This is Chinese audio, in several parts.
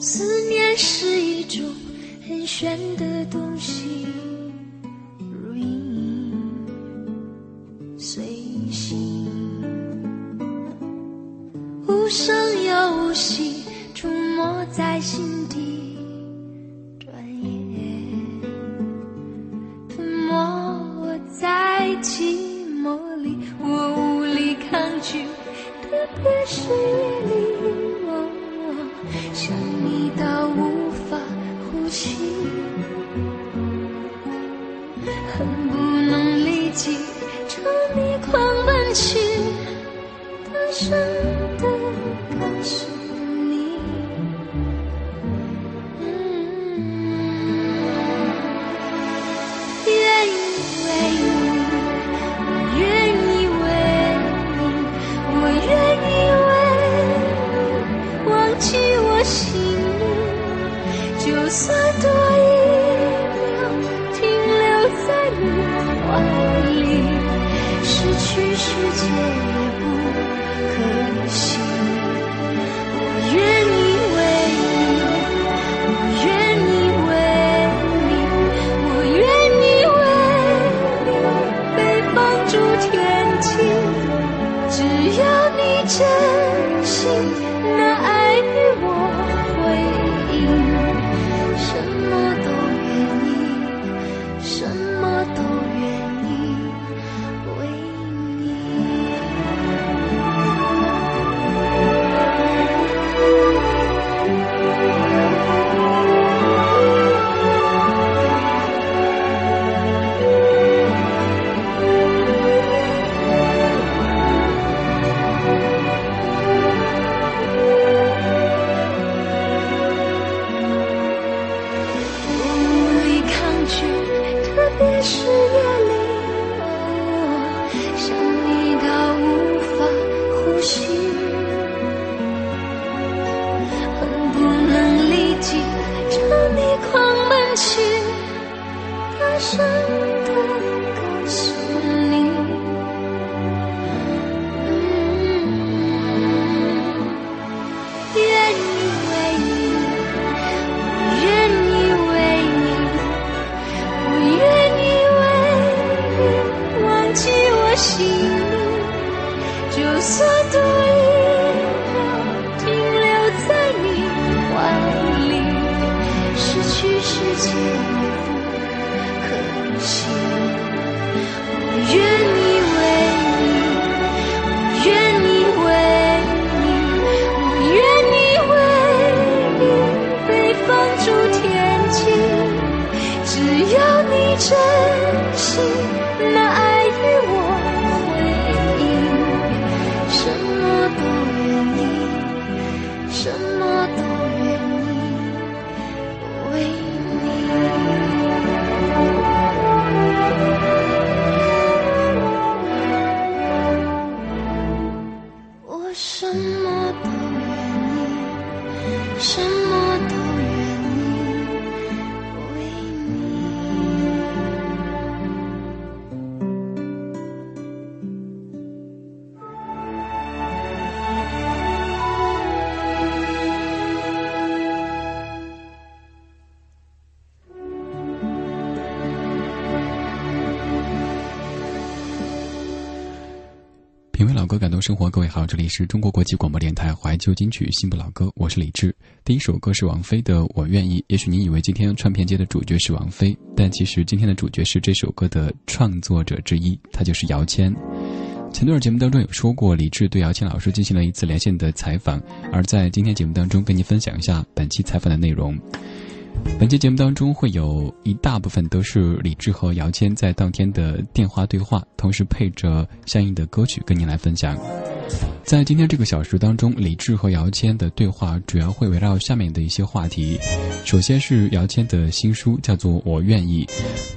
思念是一种很玄的东西如影随形无声又无息出没在心底转眼。吞没在寂寞里我无力抗拒特别是夜真心 so 生活，各位好，这里是中国国际广播电台怀旧金曲新不老歌，我是李志。第一首歌是王菲的《我愿意》。也许你以为今天串片街的主角是王菲，但其实今天的主角是这首歌的创作者之一，他就是姚谦。前段节目当中有说过，李志对姚谦老师进行了一次连线的采访，而在今天节目当中跟您分享一下本期采访的内容。本期节目当中会有一大部分都是李志和姚谦在当天的电话对话，同时配着相应的歌曲跟您来分享。在今天这个小时当中，李志和姚谦的对话主要会围绕下面的一些话题。首先是姚谦的新书叫做《我愿意》，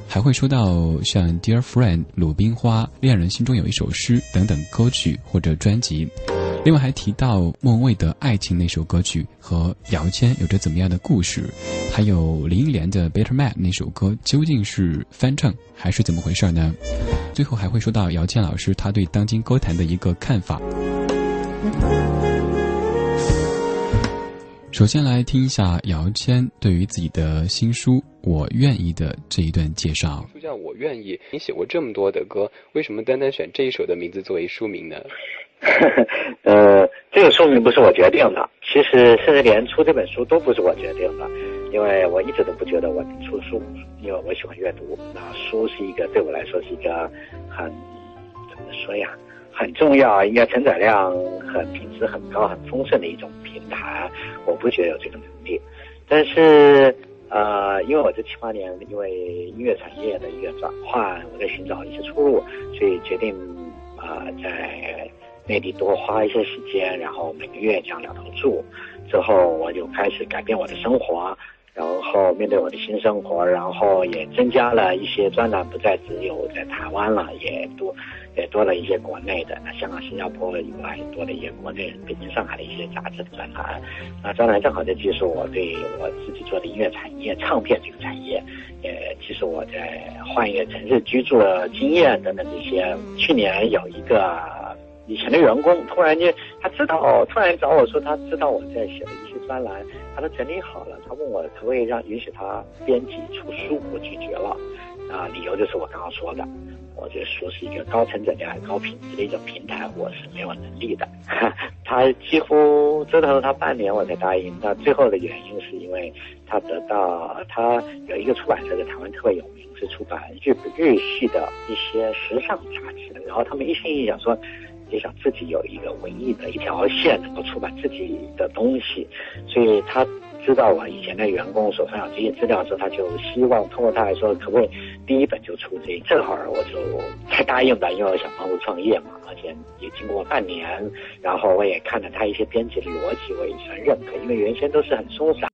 还会说到像《Dear Friend》、《鲁冰花》、《恋人心中有一首诗》等等歌曲或者专辑。另外还提到莫文蔚的爱情那首歌曲和姚谦有着怎么样的故事，还有林忆莲的《Better Man》那首歌究竟是翻唱还是怎么回事呢？最后还会说到姚谦老师他对当今歌坛的一个看法。首先来听一下姚谦对于自己的新书《我愿意》的这一段介绍。书叫《我愿意》，你写过这么多的歌，为什么单单选这一首的名字作为书名呢？呃，这个寿命不是我决定的，其实甚至连出这本书都不是我决定的，因为我一直都不觉得我出书，因为我喜欢阅读。那书是一个对我来说是一个很怎么说呀，很重要，应该承载量很品质很高、很丰盛的一种平台。我不觉得有这个能力，但是呃，因为我这七八年因为音乐产业的一个转换，我在寻找一些出路，所以决定啊在。内地多花一些时间，然后每个月这样两头住，之后我就开始改变我的生活，然后面对我的新生活，然后也增加了一些专栏，不再只有在台湾了，也多也多了一些国内的，香港、新加坡以外多了一些国内、北京、上海的一些杂志的专栏。那专栏正好在记述我对我自己做的音乐产业、唱片这个产业，也其实我在换一个城市居住的经验等等这些。去年有一个。以前的员工突然间，他知道，突然找我说，他知道我在写的一些专栏，他都整理好了，他问我可不可以让允许他编辑出书，我拒绝了，啊，理由就是我刚刚说的，我这书是一个高成本量、高品质的一种平台，我是没有能力的。他几乎折腾了他半年，我才答应。那最后的原因是因为他得到他有一个出版社在台湾特别有名，是出版日日系的一些时尚杂志，然后他们一心一意想说。也想自己有一个文艺的一条线，能够出版自己的东西，所以他知道我以前的员工手上有这些资料之后，他就希望通过他来说，可不可以第一本就出这？正好我就才答应吧，因为我想帮助创业嘛，而且也经过半年，然后我也看了他一些编辑的逻辑，我也算认可，因为原先都是很松散